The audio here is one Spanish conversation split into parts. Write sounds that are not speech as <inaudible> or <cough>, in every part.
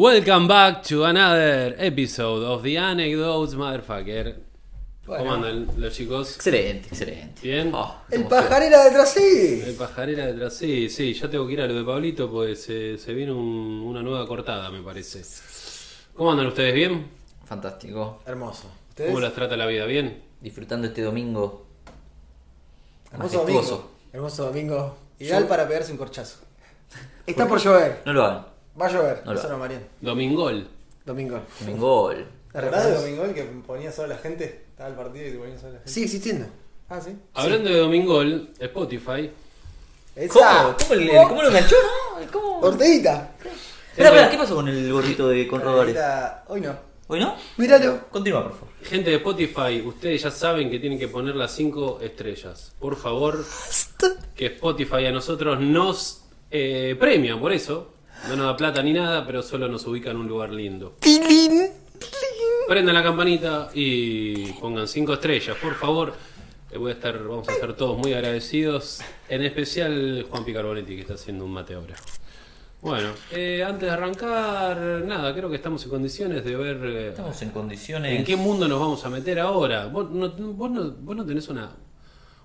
Welcome back to another episode of the Anecdotes Motherfucker. ¿Cómo andan los chicos? Excelente, excelente. ¿Bien? Oh, El pajarera detrás sí. El pajarera detrás, sí, sí, ya tengo que ir a lo de Pablito, pues se, se viene un- una nueva cortada, me parece. ¿Cómo andan ustedes? ¿Bien? Fantástico. Hermoso. ¿Ustedes? ¿Cómo las trata la vida? ¿Bien? Disfrutando este domingo. Hermoso majestuoso. domingo. Hermoso domingo. Ideal para pegarse un corchazo. Está por llover. No lo hagan. Va a llover. No lo Eso no. Mariano. Domingol. Domingo. Domingol. ¿La ¿Te acordás de recordás? Domingo que ponía solo la gente? Estaba el partido y te ponía solo la gente. Sigue existiendo. Ah, sí. Hablando de Domingol, Spotify. ¿Cómo? ¿Cómo, lo enganchó? <laughs> no? ¿Cómo? Orteguita. Espera, espera, ¿qué pasó con el gorrito de con Rodríguez? Era- Hoy no. ¿Hoy no? Míralo. Continúa, por favor. Gente de Spotify, ustedes ya saben que tienen que poner las 5 estrellas. Por favor, <laughs> que Spotify a nosotros nos eh, premia por eso. No nos da plata ni nada, pero solo nos ubica en un lugar lindo. Tilín. Prendan la campanita y pongan 5 estrellas, por favor. Eh, Voy a estar, vamos a estar todos muy agradecidos. En especial Juan Picarbonetti que está haciendo un mate ahora. Bueno, eh, antes de arrancar, nada, creo que estamos en condiciones de ver eh, Estamos en condiciones. ¿En qué mundo nos vamos a meter ahora? ¿Vos no, vos no, vos no tenés una,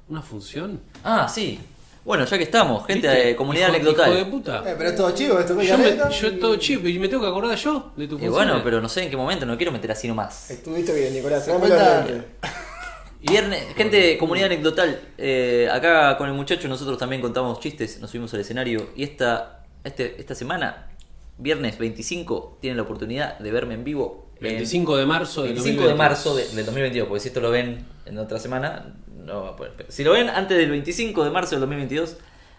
una función? Ah, sí. Bueno, ya que estamos, gente ¿Viste? de comunidad Hijo- anecdotal. hijo de puta. Eh, pero es todo chivo esto. yo, me, yo es todo chip y me tengo que acordar yo de tu Y función. bueno, pero no sé en qué momento, no quiero meter así nomás. Estuviste bien, Nicolás. <laughs> Viernes, gente de comunidad anecdotal, eh, acá con el muchacho nosotros también contamos chistes, nos subimos al escenario y esta, este, esta semana, viernes 25, tienen la oportunidad de verme en vivo. en- 25 de marzo del 25 de marzo de- del 2022, porque si esto lo ven en otra semana, no va a poder. pero Si lo ven antes del 25 de marzo del 2022,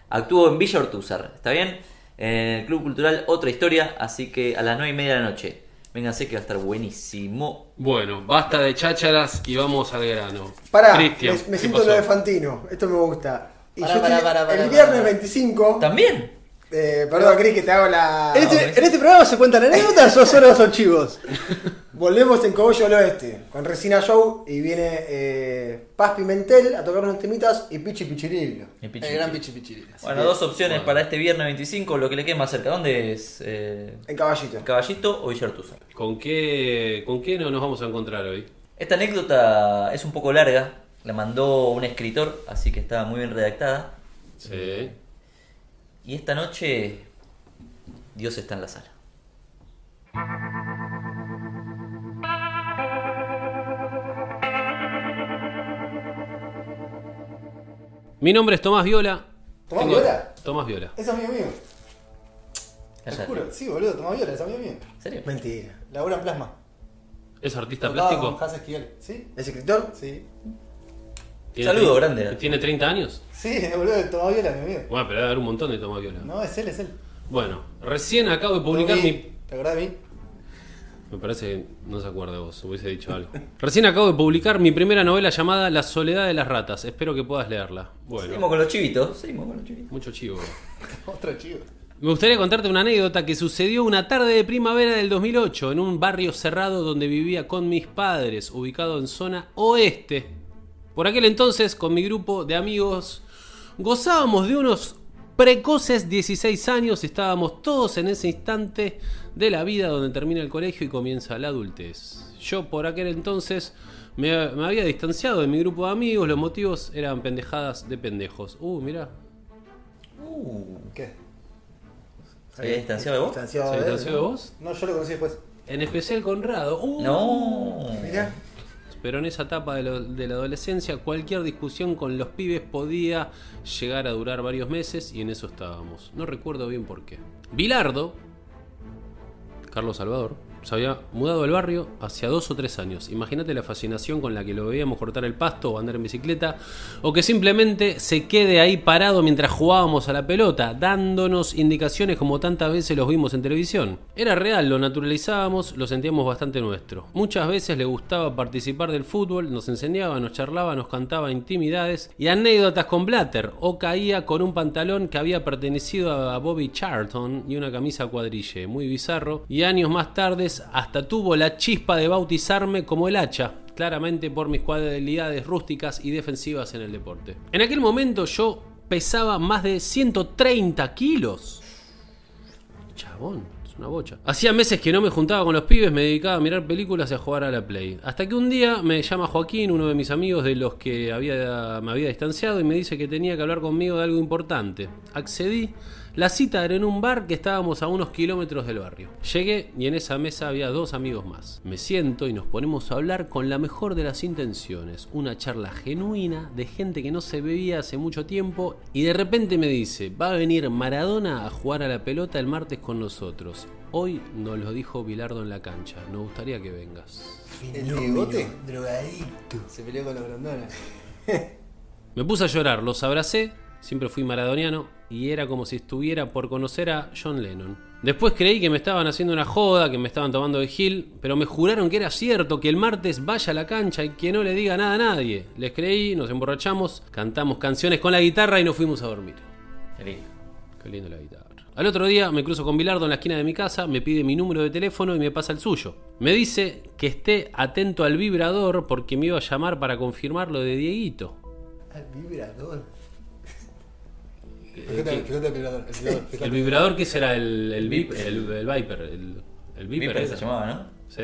actúo en Villa Ortúzar, ¿está bien? En el Club Cultural Otra Historia, así que a las 9 y media de la noche. Vénganse que va a estar buenísimo. Bueno, basta de chácharas y vamos al grano. Pará, me, Cristian, me ¿qué siento pasó? lo de Fantino. Esto me gusta. Y Pará, yo pará, estoy- pará, pará, el viernes pará. 25. ¿También? Eh, perdón, Cris, que te hago la. En este, en este programa se cuentan anécdotas o solo son chivos. <laughs> Volvemos en Cogollo al Oeste con Resina Show y viene eh, Paz Pimentel a tocar unos temitas y Pichi Pichirillo. El pichi El gran pichi. pichi pichi. Bueno, dos opciones para este viernes 25, lo que le quede más cerca. ¿Dónde es? Eh, En caballito. ¿Caballito o Villa Ortúzar? ¿Con qué, ¿Con qué no nos vamos a encontrar hoy? Esta anécdota es un poco larga, la mandó un escritor, así que está muy bien redactada. Sí. Y esta noche Dios está en la sala. Mi nombre es Tomás Viola. ¿Tomás Tengo- Viola? Tomás Viola. Es amigo mío. Te Cállate. juro. Sí, boludo, Tomás Viola, es amigo mío. ¿En serio? Mentira. Labura en plasma. ¿Es artista Tocaba plástico? Con Esquivel. ¿Sí? ¿Es escritor? Sí. ¿Tiene Saludo 30 grande. ¿Tiene 30 años? Sí, boludo, Tomás Viola, mi amigo. Bueno, pero debe haber un montón de Tomás Viola. No, es él, es él. Bueno, recién acabo de publicar mi... ¿Te acordás de mí? Me parece que no se acuerda de vos, hubiese dicho algo. <laughs> Recién acabo de publicar mi primera novela llamada La soledad de las ratas. Espero que puedas leerla. Seguimos Bueno, con los chivitos. Seguimos con los chivitos. mucho chivo. <laughs> Otro chivo. Me gustaría contarte una anécdota que sucedió una tarde de primavera del 2008 en un barrio cerrado donde vivía con mis padres, ubicado en zona oeste. Por aquel entonces, con mi grupo de amigos, gozábamos de unos precoces 16 años, estábamos todos en ese instante de la vida donde termina el colegio y comienza la adultez. Yo por aquel entonces me, me había distanciado de mi grupo de amigos, los motivos eran pendejadas de pendejos. Uh, mira, Uh, ¿Qué? ¿Se había distanciado de vos? Distanciado ¿se de distanció de vos? No, yo lo conocí después. En especial Conrado. Uh. No. Mirá. Pero en esa etapa de, la adolescencia, cualquier discusión con los pibes podía llegar a durar varios meses y en eso estábamos. No recuerdo bien por qué. Bilardo, Carlos Salvador, Se había mudado al barrio hacia dos o tres años. Imagínate la fascinación con la que lo veíamos cortar el pasto o andar en bicicleta, o que simplemente se quede ahí parado mientras jugábamos a la pelota, dándonos indicaciones como tantas veces los vimos en televisión. Era real, lo naturalizábamos, lo sentíamos bastante nuestro. Muchas veces le gustaba participar del fútbol, nos enseñaba, nos charlaba, nos cantaba intimidades y anécdotas con Blatter, o caía con un pantalón que había pertenecido a Bobby Charlton y una camisa cuadrille, muy bizarro, y años más tarde hasta tuvo la chispa de bautizarme como el hacha, claramente por mis cualidades rústicas y defensivas en el deporte. En aquel momento yo pesaba más de 130 kilos. Chabón, es una bocha. Hacía meses que no me juntaba con los pibes, me dedicaba a mirar películas y a jugar a la Play. Hasta que un día me llama Joaquín, uno de mis amigos de los que había, me había distanciado, y me dice que tenía que hablar conmigo de algo importante. Accedí. La cita era en un bar que estábamos a unos kilómetros del barrio. Llegué y en esa mesa había dos amigos más. Me siento y nos ponemos a hablar con la mejor de las intenciones. Una charla genuina de gente que no se veía hace mucho tiempo y de repente me dice, va a venir Maradona a jugar a la pelota el martes con nosotros. Hoy nos lo dijo Bilardo en la cancha. Nos gustaría que vengas. ¿El bigote? Drogadicto. Se peleó con los grandones. Me puse a llorar, los abracé, siempre fui maradoniano y era como si estuviera por conocer a John Lennon. Después creí que me estaban haciendo una joda, que me estaban tomando de Gil, pero me juraron que era cierto, que el martes vaya a la cancha y que no le diga nada a nadie. Les creí, nos emborrachamos, cantamos canciones con la guitarra y nos fuimos a dormir. Qué lindo. Qué lindo la guitarra. Al otro día me cruzo con Bilardo en la esquina de mi casa, me pide mi número de teléfono y me pasa el suyo. Me dice que esté atento al vibrador porque me iba a llamar para confirmar lo de Dieguito. Al vibrador. Fíjate, fíjate el vibrador. El vibrador, fíjate. El vibrador que será el, el, Vip- el, el Viper. El, el Viper. Viper se llamaba, ¿no? Sí.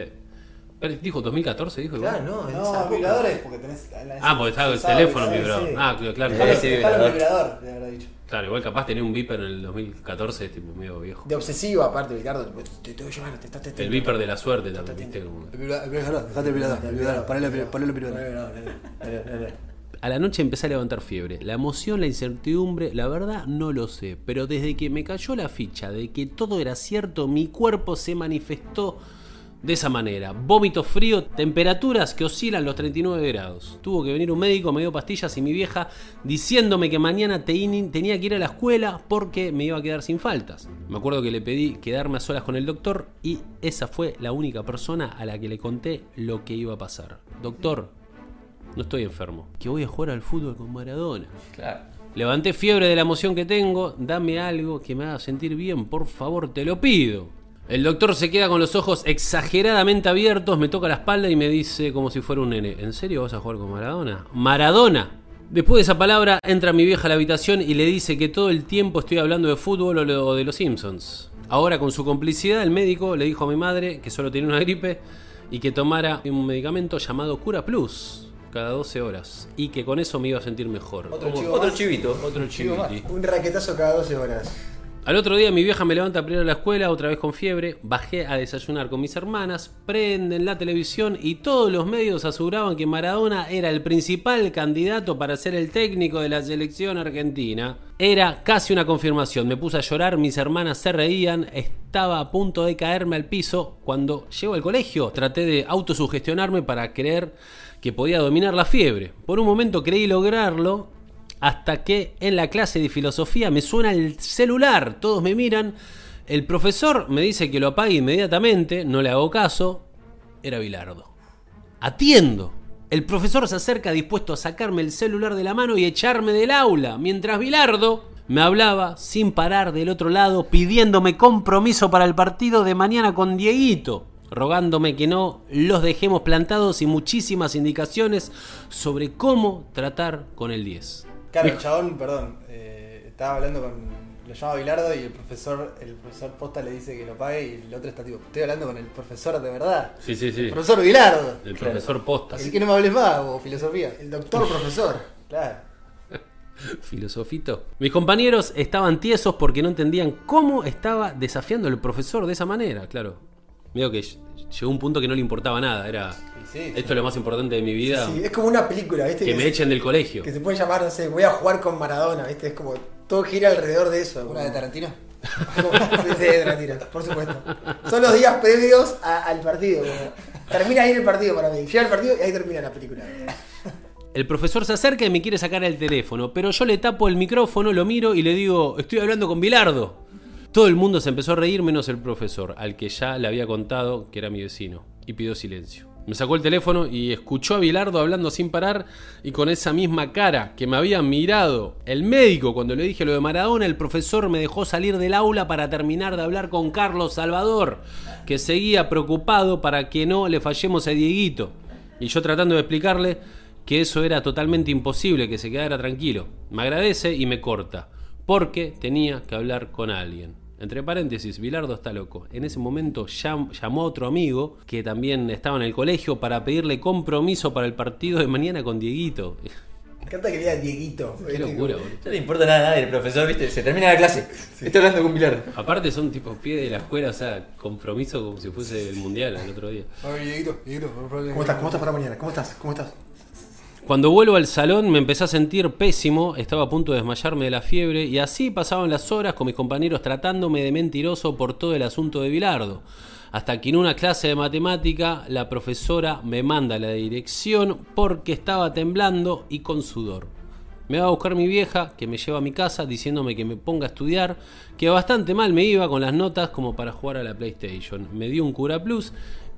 Pero dijo 2014, dijo igual. Claro, no, No, vibradores porque tenés. la- la- Ah, porque estaba el teléfono vibrador. sí. Ah, claro, Dejalo, Sí, dejalo vibrador. el vibrador, le habrá dicho. claro. Igual capaz tenía un Viper en el 2014, es tipo medio viejo. De obsesivo, aparte, Ricardo. Te tengo que llamar, te estás El Viper de la suerte también, viste. El vibrador, el vibrador, dejate el ponele el vibrador. A la noche empecé a levantar fiebre. La emoción, la incertidumbre, la verdad no lo sé. Pero desde que me cayó la ficha de que todo era cierto, mi cuerpo se manifestó de esa manera. Vómito frío, temperaturas que oscilan los 39 grados. Tuvo que venir un médico, me dio pastillas y mi vieja diciéndome que mañana te- tenía que ir a la escuela porque me iba a quedar sin faltas. Me acuerdo que le pedí quedarme a solas con el doctor y esa fue la única persona a la que le conté lo que iba a pasar. Doctor, no estoy enfermo. Que voy a jugar al fútbol con Maradona. Claro. Levanté fiebre de la emoción que tengo. Dame algo que me haga sentir bien, por favor, te lo pido. El doctor se queda con los ojos exageradamente abiertos, me toca la espalda y me dice como si fuera un nene. ¿En serio vas a jugar con Maradona? ¡Maradona! Después de esa palabra entra mi vieja a la habitación y le dice que todo el tiempo estoy hablando de fútbol o de los Simpsons. Ahora con su complicidad el médico le dijo a mi madre que solo tenía una gripe y que tomara un medicamento llamado Cura Plus cada 12 horas y que con eso me iba a sentir mejor. Otro chivo Otro chivito. otro chivo. Un raquetazo cada 12 horas. Al otro día mi vieja me levanta para ir a la escuela, otra vez con fiebre, bajé a desayunar con mis hermanas, prenden la televisión y todos los medios aseguraban que Maradona era el principal candidato para ser el técnico de la selección argentina. Era casi una confirmación, me puse a llorar, mis hermanas se reían, estaba a punto de caerme al piso. Cuando llego al colegio traté de autosugestionarme para creer que podía dominar la fiebre. Por un momento creí lograrlo hasta que en la clase de filosofía me suena el celular, todos me miran, el profesor me dice que lo apague inmediatamente, no le hago caso, era Bilardo. Atiendo. El profesor se acerca dispuesto a sacarme el celular de la mano y echarme del aula, mientras Bilardo me hablaba sin parar del otro lado pidiéndome compromiso para el partido de mañana con Dieguito, rogándome que no los dejemos plantados y muchísimas indicaciones sobre cómo tratar con el 10. Claro, el chabón, perdón, eh, estaba hablando con. Lo llama Bilardo y el profesor, el profesor Posta le dice que lo pague y el otro está tipo, estoy hablando con el profesor de verdad. Sí, sí, sí. El profesor Bilardo. El profesor Posta. Así que no me hables más, o filosofía. El doctor profesor. <laughs> Claro. <laughs> Filosofito. Mis compañeros estaban tiesos porque no entendían cómo estaba desafiando el profesor de esa manera, claro. Veo que llegó un punto que no le importaba nada, era Y sí, sí. esto es lo más importante de mi vida, Sí, es como una película, ¿viste? que me se- echen del colegio. Que se puede llamar, no sé, voy a jugar con Maradona, ¿viste? Es como todo gira alrededor de eso. ¿Una de Tarantino? <laughs> sí, es mentira, por supuesto. Son los días previos a- al partido. como- Termina ahí el partido para mí. Llega el partido y ahí termina la película. <laughs> El profesor se acerca y me quiere sacar el teléfono, pero yo le tapo el micrófono, lo miro y le digo, estoy hablando con Bilardo. Todo el mundo se empezó a reír menos el profesor, al que ya le había contado que era mi vecino, y pidió silencio. Me sacó el teléfono y escuchó a Bilardo hablando sin parar y con esa misma cara que me había mirado el médico cuando le dije lo de Maradona, el profesor me dejó salir del aula para terminar de hablar con Carlos Salvador, que seguía preocupado para que no le fallemos a Dieguito. Y yo tratando de explicarle que eso era totalmente imposible, que se quedara tranquilo. Me agradece y me corta, porque tenía que hablar con alguien. Entre paréntesis, Bilardo está loco. En ese momento llam- llamó a otro amigo que también estaba en el colegio para pedirle compromiso para el partido de mañana con Dieguito. Me encanta que le diga Dieguito. Qué locura, boludo. No le importa nada a nadie, el profesor, viste, se termina la clase. Estoy hablando con Pilar. Aparte son tipos pie de la escuela, o sea, compromiso como si fuese el mundial el otro día. Ay, Dieguito, Dieguito, favor. ¿Cómo estás? ¿Cómo estás para mañana? ¿Cómo estás? ¿Cómo estás? Cuando vuelvo al salón me empecé a sentir pésimo, estaba a punto de desmayarme de la fiebre y así pasaban las horas con mis compañeros tratándome de mentiroso por todo el asunto de Bilardo. Hasta que en una clase de matemática la profesora me manda la dirección porque estaba temblando y con sudor. Me va a buscar mi vieja, que me lleva a mi casa diciéndome que me ponga a estudiar, que bastante mal me iba con las notas como para jugar a la PlayStation. Me dio un Cura Plus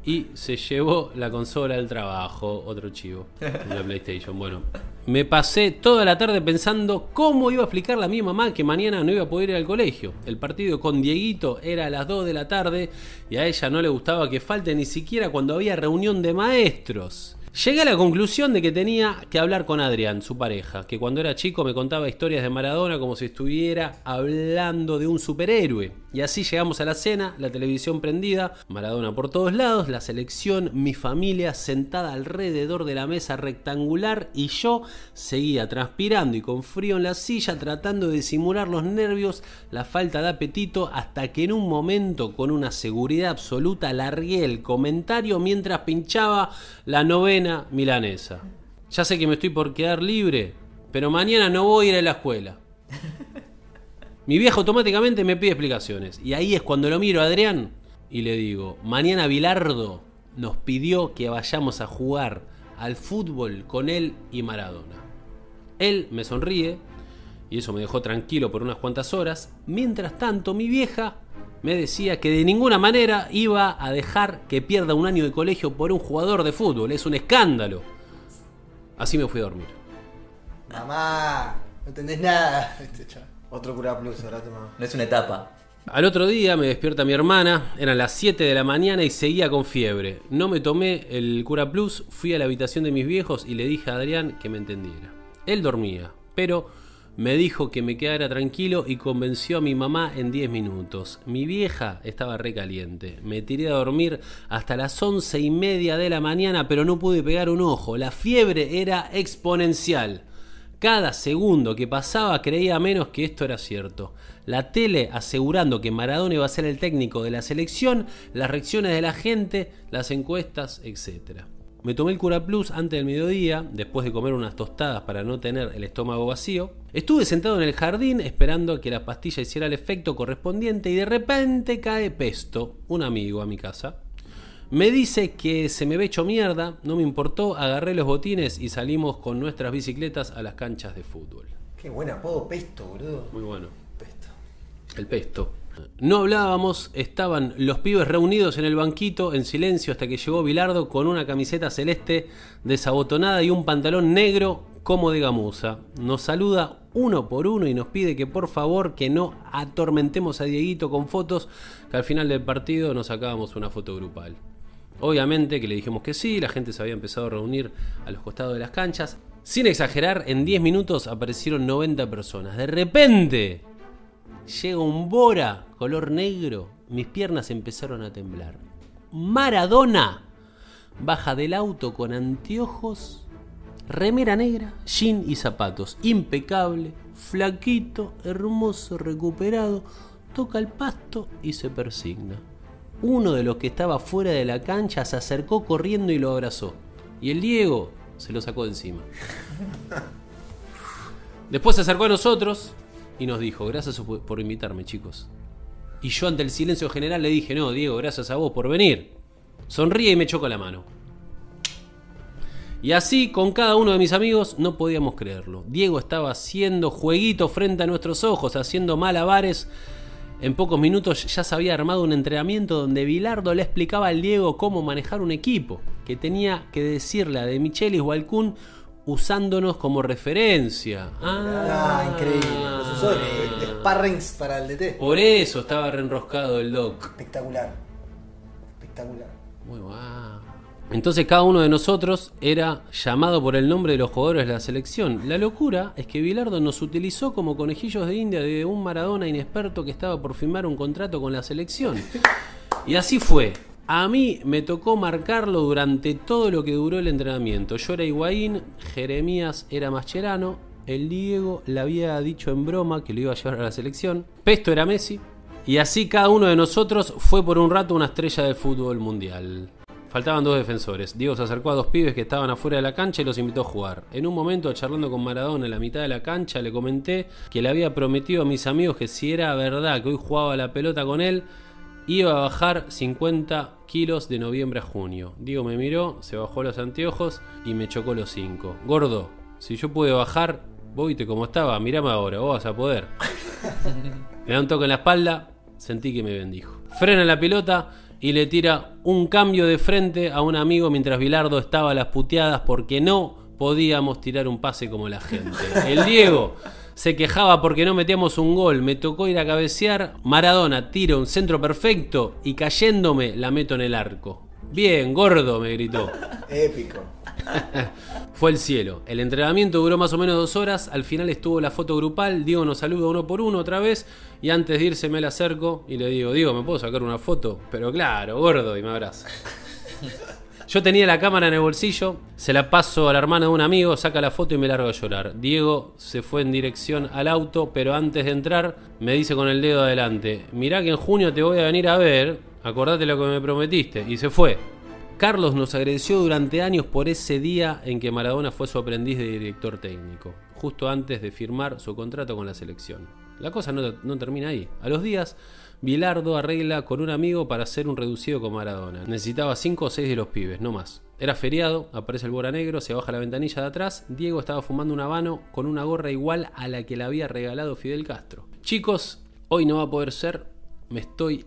y se llevó la consola al trabajo, otro chivo, <laughs> la PlayStation. Bueno, me pasé toda la tarde pensando cómo iba a explicarle a mi mamá que mañana no iba a poder ir al colegio. El partido con Dieguito era a las 2 de la tarde y a ella no le gustaba que falte ni siquiera cuando había reunión de maestros. Llegué a la conclusión de que tenía que hablar con Adrián, su pareja, que cuando era chico me contaba historias de Maradona como si estuviera hablando de un superhéroe. Y así llegamos a la cena, la televisión prendida, Maradona por todos lados, la selección, mi familia sentada alrededor de la mesa rectangular y yo seguía transpirando y con frío en la silla tratando de disimular los nervios, la falta de apetito, hasta que en un momento con una seguridad absoluta largué el comentario mientras pinchaba la novena milanesa. Ya sé que me estoy por quedar libre, pero mañana no voy a ir a la escuela. <laughs> Mi vieja automáticamente me pide explicaciones. Y ahí es cuando lo miro a Adrián y le digo, mañana Bilardo nos pidió que vayamos a jugar al fútbol con él y Maradona. Él me sonríe y eso me dejó tranquilo por unas cuantas horas. Mientras tanto, mi vieja me decía que de ninguna manera iba a dejar que pierda un año de colegio por un jugador de fútbol. Es un escándalo. Así me fui a dormir. Mamá, no entendés nada. <laughs> Este chaval. Otro cura plus, ahora toma. No es una etapa. Al otro día me despierta mi hermana, eran las 7 de la mañana y seguía con fiebre. No me tomé el Cura Plus, fui a la habitación de mis viejos y le dije a Adrián que me entendiera. Él dormía, pero me dijo que me quedara tranquilo y convenció a mi mamá en 10 minutos. Mi vieja estaba recaliente. Me tiré a dormir hasta las once y media de la mañana, pero no pude pegar un ojo. La fiebre era exponencial. Cada segundo que pasaba creía menos que esto era cierto. La tele asegurando que Maradona iba a ser el técnico de la selección, las reacciones de la gente, las encuestas, etc. Me tomé el Cura Plus antes del mediodía, después de comer unas tostadas para no tener el estómago vacío. Estuve sentado en el jardín esperando que la pastilla hiciera el efecto correspondiente y de repente cae Pesto, un amigo a mi casa. Me dice que se me ve hecho mierda, no me importó, agarré los botines y salimos con nuestras bicicletas a las canchas de fútbol. Qué buen apodo, pesto, boludo. Muy bueno. El pesto. No hablábamos, estaban los pibes reunidos en el banquito en silencio hasta que llegó Bilardo con una camiseta celeste desabotonada y un pantalón negro como de gamuza. Nos saluda uno por uno y nos pide que por favor que no atormentemos a Dieguito con fotos, que al final del partido nos sacábamos una foto grupal. Obviamente que le dijimos que sí, la gente se había empezado a reunir a los costados de las canchas. Sin exagerar, en 10 minutos aparecieron 90 personas. De repente, llega un Bora color negro. Mis piernas empezaron a temblar. Maradona baja del auto con anteojos, remera negra, jean y zapatos. Impecable, flaquito, hermoso, recuperado. Toca el pasto y se persigna. Uno de los que estaba fuera de la cancha se acercó corriendo y lo abrazó. Y el Diego se lo sacó de encima. Después se acercó a nosotros y nos dijo, gracias por invitarme chicos. Y yo ante el silencio general le dije, no, Diego, gracias a vos por venir. Sonríe y me chocó la mano. Y así, con cada uno de mis amigos, no podíamos creerlo. Diego estaba haciendo jueguitos frente a nuestros ojos, haciendo malabares. En pocos minutos ya se había armado un entrenamiento donde Bilardo le explicaba al Diego cómo manejar un equipo, que tenía que decirle a De Michelis o al Kun usándonos como referencia. Ah, increíble. Profesor, Ah. eh, sparrings para el DT. Por eso estaba reenroscado el doc. Espectacular. Espectacular. Muy guau. Entonces cada uno de nosotros era llamado por el nombre de los jugadores de la selección. La locura es que Bilardo nos utilizó como conejillos de India de un Maradona inexperto que estaba por firmar un contrato con la selección. Y así fue. A mí me tocó marcarlo durante todo lo que duró el entrenamiento. Yo era Higuaín, Jeremías era Mascherano, el Diego le había dicho en broma que lo iba a llevar a la selección, Pesto era Messi, y así cada uno de nosotros fue por un rato una estrella del fútbol mundial. Faltaban dos defensores. Diego se acercó a dos pibes que estaban afuera de la cancha y los invitó a jugar. En un momento, charlando con Maradona en la mitad de la cancha, le comenté que le había prometido a mis amigos que si era verdad que hoy jugaba la pelota con él, iba a bajar 50 kilos de noviembre a junio. Diego me miró, se bajó los anteojos y me chocó los cinco. Gordo, si yo pude bajar, vos viste cómo estaba, mirame ahora, vos vas a poder. <laughs> Le da un toque en la espalda, sentí que me bendijo. Frena la pelota y le tira un cambio de frente a un amigo mientras Bilardo estaba a las puteadas porque no podíamos tirar un pase como la gente. El Diego se quejaba porque no metíamos un gol, me tocó ir a cabecear, Maradona tira un centro perfecto y cayéndome la meto en el arco. Bien, gordo, me gritó. Épico. <laughs> Fue el cielo. El entrenamiento duró más o menos dos horas. Al final estuvo la foto grupal. Diego nos saluda uno por uno otra vez. Y antes de irse me le acerco y le digo, Diego, ¿me puedo sacar una foto? Pero claro, gordo, y me abraza. Yo tenía la cámara en el bolsillo, se la paso a la hermana de un amigo, saca la foto y me largo a llorar. Diego se fue en dirección al auto, pero antes de entrar me dice con el dedo adelante, mirá que en junio te voy a venir a ver, acordate lo que me prometiste. Y se fue. Carlos nos agradeció durante años por ese día en que Maradona fue su aprendiz de director técnico, justo antes de firmar su contrato con la selección. La cosa no, termina ahí. A los días, Bilardo arregla con un amigo para hacer un reducido con Maradona. Necesitaba 5 o 6 de los pibes, no más. Era feriado, aparece el Bora Negro, se baja la ventanilla de atrás. Diego estaba fumando un habano con una gorra igual a la que le había regalado Fidel Castro. Chicos, hoy no va a poder ser, me estoy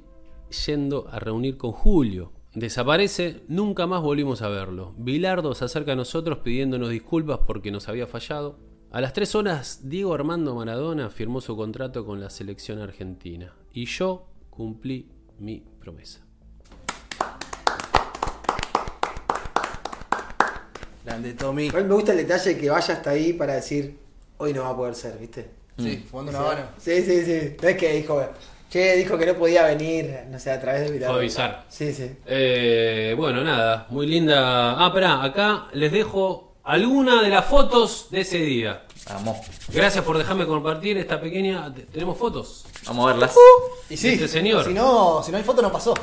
yendo a reunir con Julio. Desaparece, nunca más volvimos a verlo. Bilardo se acerca a nosotros pidiéndonos disculpas porque nos había fallado. A las 3 horas, Diego Armando Maradona firmó su contrato con la selección argentina. Y yo cumplí mi promesa. Grande Tommy. Igual me gusta el detalle que vaya hasta ahí para decir, hoy no va a poder ser, ¿viste? Sí, fumando una O sea, habana. Sí, sí, sí. No es que dijo, che, dijo que no podía venir, no sé, a través de Bilardo. Fue avisar. Sí, sí. Eh, bueno, nada, muy linda. Ah, pará, acá les dejo alguna de las fotos de ese día. Vamos. Gracias por dejarme compartir esta pequeña. te- ¿Tenemos fotos? Vamos a verlas. Y sí, Este señor. Si no, si no hay foto, no pasó.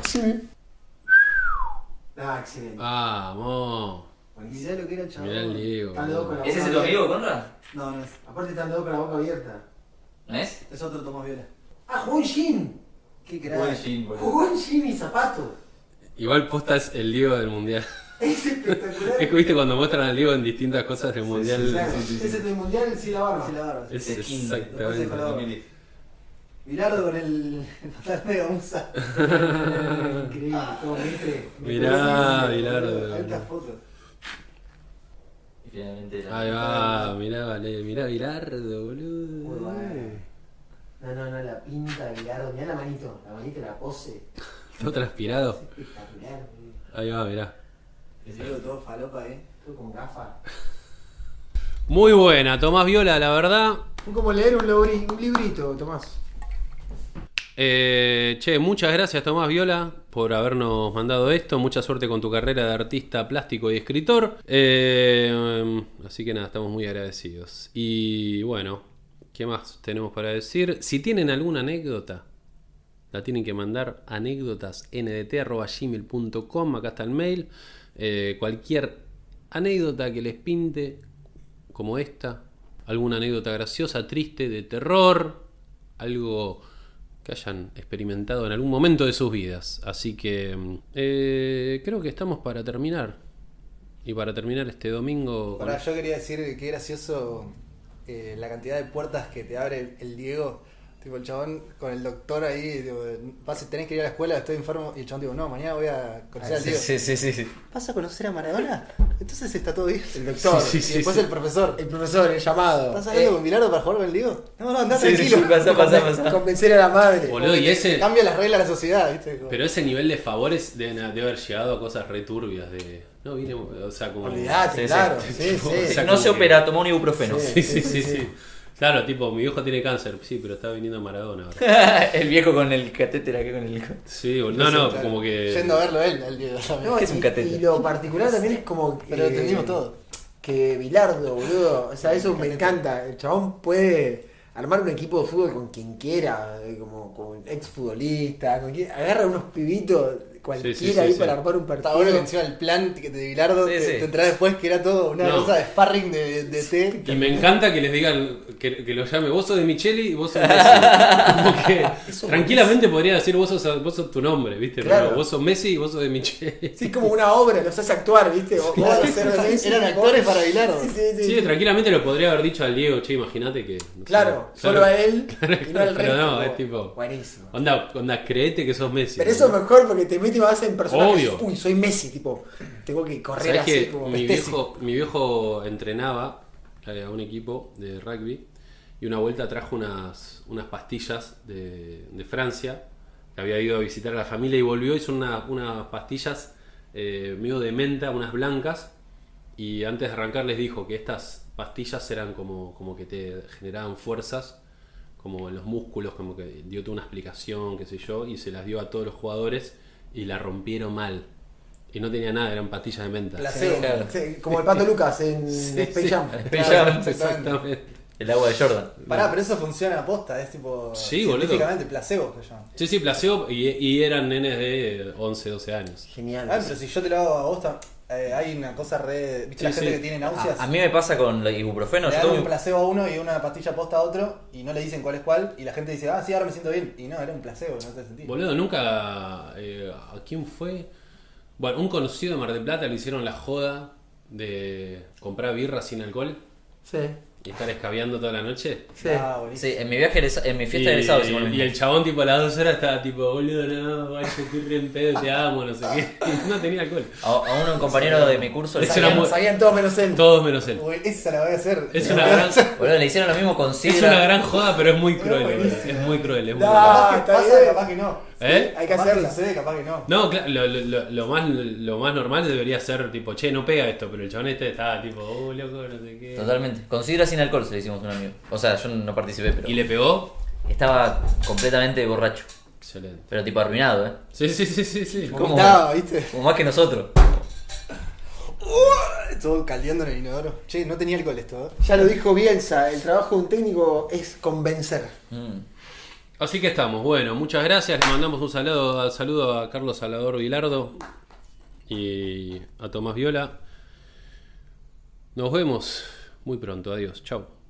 Ah, excelente. Vamos. ¿Y sabes lo que era el chaval? Mirá el Diego. ¿Ese es el amigo, abierta. Conrad? No, no es. Aparte están dos con la boca abierta. ¿No es? Es otro Tomás Viola. Ah, jugó en Shin. Qué boludo. Jugó en Shin y zapato. Igual postas el Diego del mundial. <laughs> Es espectacular. Es que viste cuando muestran al Diego en distintas cosas del mundial. Claro, Ese es el mundial sin la barba. Sí, la barba. sí. Es exactamente. Bilardo con el, <laughs> pantalón de gamuza. <laughs> Increíble, todo entre. Mirá, Bilardo. Altas fotos. Y finalmente la- Ahí va, mirá, vale, mirá Bilardo, Muy boludo. No, no, no, la pinta de Bilardo. Mirá la manito, la manito, la pose. Todo transpirado. Espectacular, boludo. Ahí va, mirá. Todo falopa, eh. Todo con gafas. Muy buena, Tomás Viola, la verdad. Fue como leer un librito, Tomás. Eh, che, muchas gracias Tomás Viola por habernos mandado esto. Mucha suerte con tu carrera de artista plástico y escritor. Eh, así que nada, estamos muy agradecidos. Y bueno, ¿qué más tenemos para decir? Si tienen alguna anécdota, la tienen que mandar anécdotasndt.gmail.com. Acá está el mail. Eh, cualquier anécdota que les pinte, como esta, alguna anécdota graciosa, triste, de terror, algo que hayan experimentado en algún momento de sus vidas. Así que mm, eh, creo que estamos para terminar. Y para terminar este domingo... con- Pará, yo quería decir que qué gracioso eh, la cantidad de puertas que te abre el, el Diego. Tipo, el chabón con el doctor ahí, vas, tenés que ir a la escuela, estoy enfermo. Y el chabón digo, no, mañana voy a conocer al Sí, Diego. sí, sí, sí, sí. ¿Vas a conocer a Maradona? Entonces está todo bien. El doctor. Sí, y después sí. el profesor. El profesor, el llamado. ¿Estás hablando Eh, con Bilardo para jugar con el Diego? No, no, andá tranquilo. sí, pasa, pasa, pasa. Convencer a la madre. Boludo, y ese... Cambia las reglas de la sociedad, ¿viste? Pero ese nivel de favores deben debe haber llegado a cosas returbias de... No, vine... O sea, como... Olvidate, sí. claro. Sí, <laughs> sí. O sea, no se que- opera, tomó un ibuprofeno. Sí, sí, sí, sí. Claro, tipo, mi viejo tiene cáncer, sí, pero está viniendo Maradona ahora. <laughs> el viejo con el catéter aquí con el. Sí, boludo. No, no, Claro. como que... Yendo a verlo él. No, ¿Qué es un catéter? Y lo particular también es como que. Pero entendimos todo. Que Bilardo, boludo. O sea, eso me encanta. El chabón puede armar un equipo de fútbol con quien quiera, eh, como con ex futbolista, con quien. Agarra unos pibitos cualquiera Sí, sí, sí, ahí sí. para armar un partido. Está bueno que encima el plan que de Bilardo Sí, te, sí. te entra después que era todo una No. cosa de sparring de, de té. Y me encanta que les digan, que, que lo llame, vos sos de Micheli y vos sos <laughs> Messi. Como que Eso tranquilamente podría decir vos sos, vos sos tu nombre, ¿viste? Claro. Pero vos sos Messi y vos sos de Micheli. Sí, es como una obra, los hace actuar, ¿viste? Vos vos de <laughs> Messi, Eran vos- actores para Bilardo. Sí, sí, sí. Sí, tranquilamente lo podría haber dicho al Diego, che, imagínate que... no sé, Claro, solo claro. a él <laughs> y no al Pero resto. no, como- es tipo- Buenísimo. Onda, onda, creete que sos Messi. Pero eso es ¿no? mejor porque te más en personajes. Obvio. Uy, soy Messi, tipo, tengo que correr ¿Sabés así que como mi viejo, mi viejo entrenaba eh, a un equipo de rugby y una vuelta trajo unas, unas pastillas de, de Francia que había ido a visitar a la familia y volvió hizo una- unas pastillas eh, medio de menta, unas blancas y antes de arrancar les dijo que estas pastillas eran como, como que te generaban fuerzas como en los músculos, como que dio toda una explicación, qué sé yo, y se las dio a todos los jugadores y la rompieron mal. Y no tenía nada, eran pastillas de menta. Placebo. Claro. Sí, como el pato <laughs> Lucas en Sí, Space sí. Jam. Space Jam. Exactamente. El agua de Jordan. Pará, pero eso funciona a posta, es tipo. Sí, boludo. placebo se llama. Sí, sí, placebo y, y eran nenes de 11, 12 años. Genial. Ah, pero si yo te lo hago a vos, tam- eh, hay una cosa re. ¿Viste Sí, la gente sí. que tiene náuseas? A, a mí me pasa con el ibuprofeno. le Yo dan tomo un placebo a uno y una pastilla posta a otro y no le dicen cuál es cuál y la gente dice, ah, sí, ahora me siento bien. Y no, era un placebo, no te sentís. Boludo, nunca. eh, ¿A quién fue? Bueno, un conocido de Mar del Plata le hicieron la joda de comprar birra sin alcohol Sí, y estar escabeando toda la noche. sí. Ah. Sí, en mi viaje, en mi fiesta y, de lo y mismo. el chabón, tipo, a las dos horas estaba tipo, boludo, no, vaya, estoy re en pedo, te amo, no sé qué. Y <laughs> no tenía alcohol. A, a uno, un compañero de mi curso, <laughs> le Sabían, muy- sabían todos menos él. Todos menos él. Uy, esa la voy a hacer. Es una gran, <laughs> boludo, le hicieron lo mismo con es sidra. una gran joda, pero es muy cruel. Es muy cruel, es muy No. cruel. Está pasa, bien. capaz que no. ¿Eh? Hay que Capaz hacerla. sucede, capaz que no. No, claro, lo, lo- lo más, lo más normal debería ser tipo, che, no pega esto, pero el chabón este estaba tipo, oh, loco, no sé qué. Totalmente. Con sidra sin alcohol se le hicimos a un amigo. O sea, yo no participé, pero ¿Y le pegó? estaba completamente borracho. Excelente. Pero tipo arruinado, ¿eh? Sí, sí, sí, sí, sí. ¿Cómo? Vomitaba, ¿viste? Como más que nosotros. Todo caldeando en el inodoro. Che, no tenía alcohol esto, ¿eh? Ya lo dijo Bielsa, el trabajo de un técnico es convencer. Mm. Así que estamos. Bueno, muchas gracias. Le mandamos un saludo, saludo a Carlos Salvador Vilardo y a Tomás Viola. Nos vemos muy pronto. Adiós. Chau.